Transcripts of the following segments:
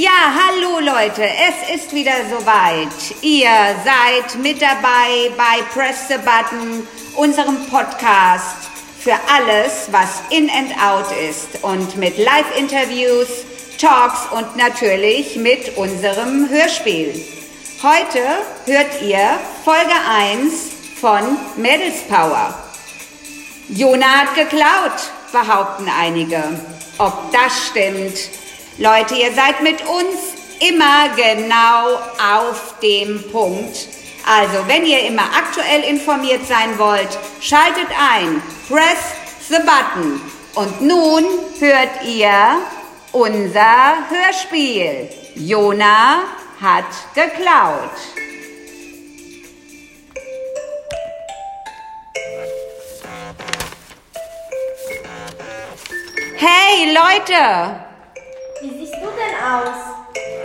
Ja, hallo Leute, es ist wieder soweit. Ihr seid mit dabei bei Press the Button, unserem Podcast für alles, was in and out ist und mit Live-Interviews, Talks und natürlich mit unserem Hörspiel. Heute hört ihr Folge 1 von Mädels Power. Jona hat geklaut, behaupten einige. Ob das stimmt? Leute, ihr seid mit uns immer genau auf dem Punkt. Also, wenn ihr immer aktuell informiert sein wollt, schaltet ein, press the button. Und nun hört ihr unser Hörspiel. Jona hat geklaut. Hey Leute! Aus?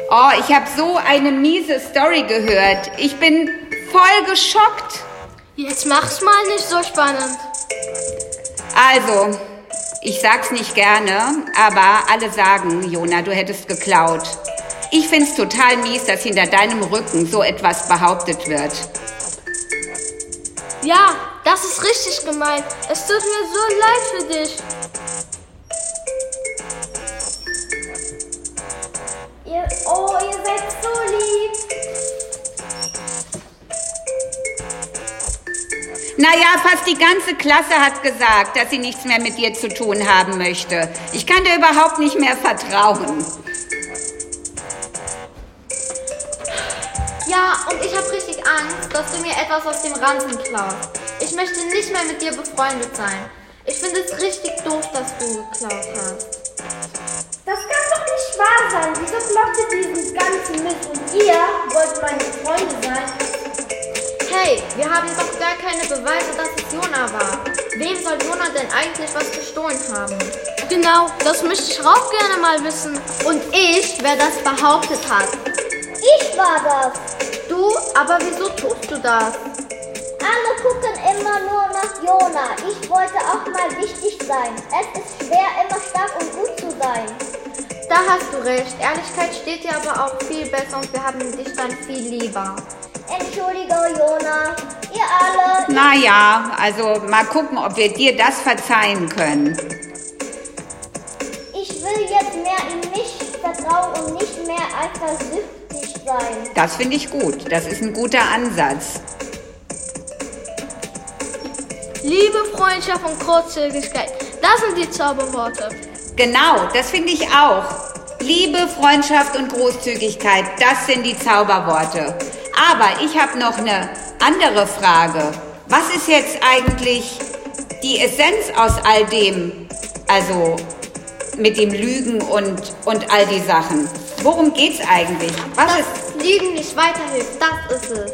Oh, ich habe so eine miese Story gehört. Ich bin voll geschockt. Jetzt mach's mal nicht so spannend. Also, ich sag's nicht gerne, aber alle sagen, Jona, du hättest geklaut. Ich find's total mies, dass hinter deinem Rücken so etwas behauptet wird. Ja, das ist richtig gemeint. Es tut mir so leid für dich. Naja, fast die ganze Klasse hat gesagt, dass sie nichts mehr mit dir zu tun haben möchte. Ich kann dir überhaupt nicht mehr vertrauen. Ja, und ich habe richtig Angst, dass du mir etwas aus dem Ranzen klaust. Ich möchte nicht mehr mit dir befreundet sein. Ich finde es richtig doof, dass du geklaut hast. Das kann doch nicht wahr sein. Wieso glaubt ihr diesen ganzen Mist? Und ihr wollt meine Freunde sein? Hey, wir haben doch gar keine Beweise, dass es Jona war. Wem soll Jona denn eigentlich was gestohlen haben? Genau, das möchte ich auch gerne mal wissen. Und ich, wer das behauptet hat. Ich war das. Du? Aber wieso tust du das? Alle gucken immer nur nach Jona. Ich wollte auch mal wichtig sein. Es ist schwer, immer stark und gut zu sein. Da hast du recht. Ehrlichkeit steht dir aber auch viel besser und wir haben dich dann viel lieber. Entschuldige, Jona. Ihr alle. Naja, also mal gucken, ob wir dir das verzeihen können. Ich will jetzt mehr in mich vertrauen und nicht mehr eifersüchtig sein. Das finde ich gut. Das ist ein guter Ansatz. Liebe, Freundschaft und Großzügigkeit, das sind die Zauberworte. Genau, das finde ich auch. Liebe, Freundschaft und Großzügigkeit, das sind die Zauberworte. Aber ich habe noch eine andere Frage. Was ist jetzt eigentlich die Essenz aus all dem? Also mit dem Lügen und, und all die Sachen. Worum geht's eigentlich? Was ist Dass Lügen nicht weiterhilft, das ist es.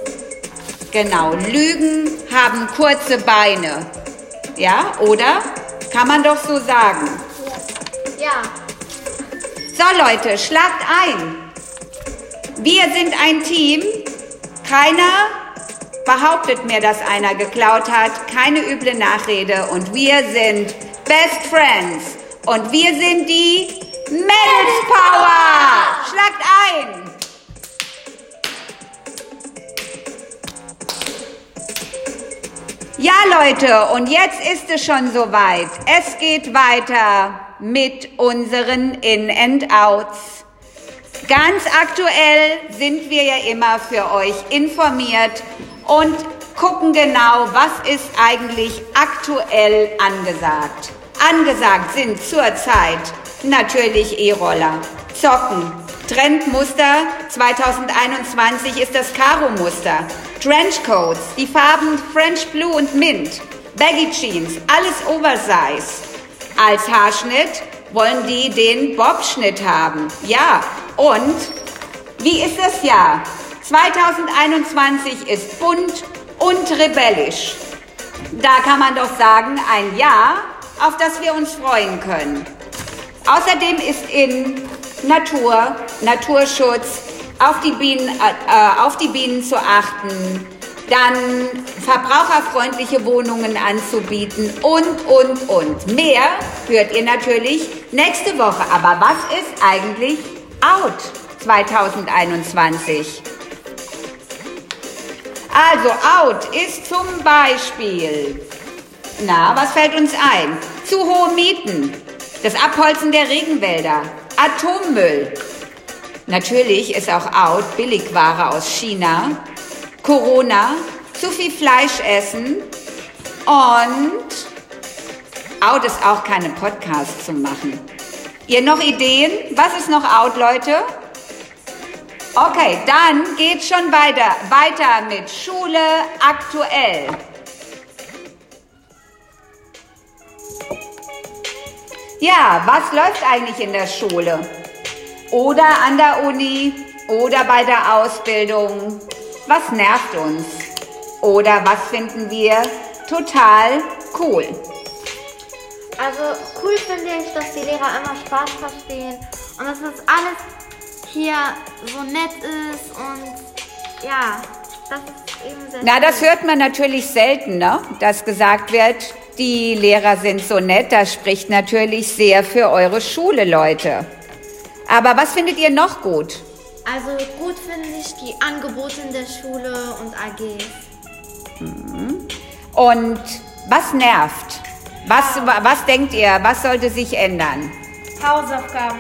genau? Lügen haben kurze Beine. Ja, oder? Kann man doch so sagen. Ja, So Leute, schlagt ein. Wir sind ein Team. Keiner behauptet mir, dass einer geklaut hat. Keine üble Nachrede. Und wir sind Best Friends. Und wir sind die Mädels Power. Schlagt ein. Ja, Leute, und jetzt ist es schon soweit. Es geht weiter mit unseren In-and-Outs. Ganz aktuell sind wir ja immer für euch informiert und gucken genau, was ist eigentlich aktuell angesagt. Angesagt sind zurzeit natürlich E-Roller, Zocken, Trendmuster 2021 ist das Karo-Muster. Trenchcoats, die Farben French Blue und Mint. Baggy Jeans, alles Oversize. Als Haarschnitt wollen die den Bob-Schnitt haben. Ja, und wie ist das Jahr? 2021 ist bunt und rebellisch. Da kann man doch sagen, ein Jahr, auf das wir uns freuen können. Außerdem ist in Natur, Naturschutz, auf die Bienen, äh, auf die Bienen zu achten, dann verbraucherfreundliche Wohnungen anzubieten und, und, und. Mehr hört ihr natürlich nächste Woche. Aber was ist eigentlich out? 2021. Also out ist zum Beispiel, na, was fällt uns ein? Zu hohe Mieten, das Abholzen der Regenwälder, Atommüll. Natürlich ist auch out Billigware aus China, Corona, zu viel Fleisch essen und out ist auch keine Podcasts zu machen. Ihr noch Ideen? Was ist noch out, Leute? Okay, dann geht's schon weiter. Weiter mit Schule aktuell. Ja, was läuft eigentlich in der Schule? Oder an der Uni? Oder bei der Ausbildung? Was nervt uns? Oder was finden wir total cool? Also cool finde ich, dass die Lehrer immer Spaß verstehen und dass das alles hier so nett ist und ja, das ist eben sehr Na, das hört man natürlich selten, ne? Dass gesagt wird, die Lehrer sind so nett. Das spricht natürlich sehr für eure Schule, Leute. Aber was findet ihr noch gut? Also gut finde ich die Angebote in der Schule und AGs. Und was nervt? Was, was denkt ihr? Was sollte sich ändern? Hausaufgaben.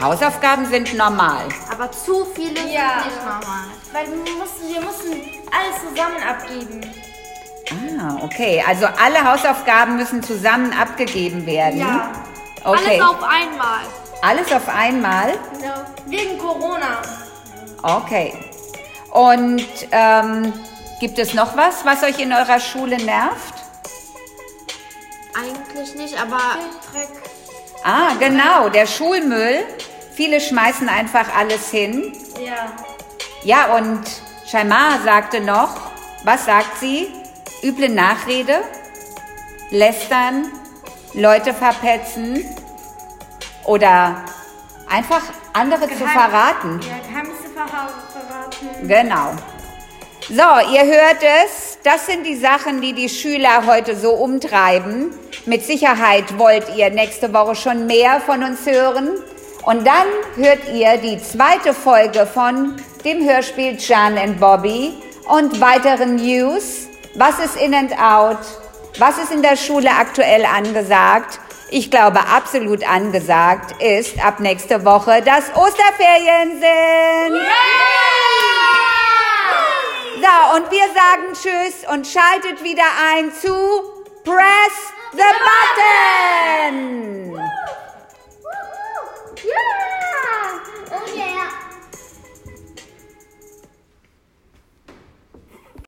Hausaufgaben sind normal. Aber zu viele Ja. sind nicht normal. Weil wir mussten, wir mussten alles zusammen abgeben. Ah, okay. Also alle Hausaufgaben müssen zusammen abgegeben werden. Ja. Okay. Alles auf einmal. Alles auf einmal? Wegen Corona. Okay. Und ähm, gibt es noch was, was euch in eurer Schule nervt? Eigentlich nicht, aber Dreck. Ah, genau, der Schulmüll. Viele schmeißen einfach alles hin. Ja. Ja, und Shaimar sagte noch, was sagt sie? Üble Nachrede, lästern, Leute verpetzen oder einfach andere zu verraten. Ja, Geheimnisse verha- verraten. Genau. So, ihr hört es. Das sind die Sachen, die die Schüler heute so umtreiben. Mit Sicherheit wollt ihr nächste Woche schon mehr von uns hören. Und dann hört ihr die zweite Folge von dem Hörspiel Jan and Bobby und weiteren News. Was ist in and out? Was ist in der Schule aktuell angesagt? Ich glaube, absolut angesagt ist ab nächste Woche, dass Osterferien sind. So, und wir sagen Tschüss und schaltet wieder ein zu Press the button! Woo, woo. Yeah!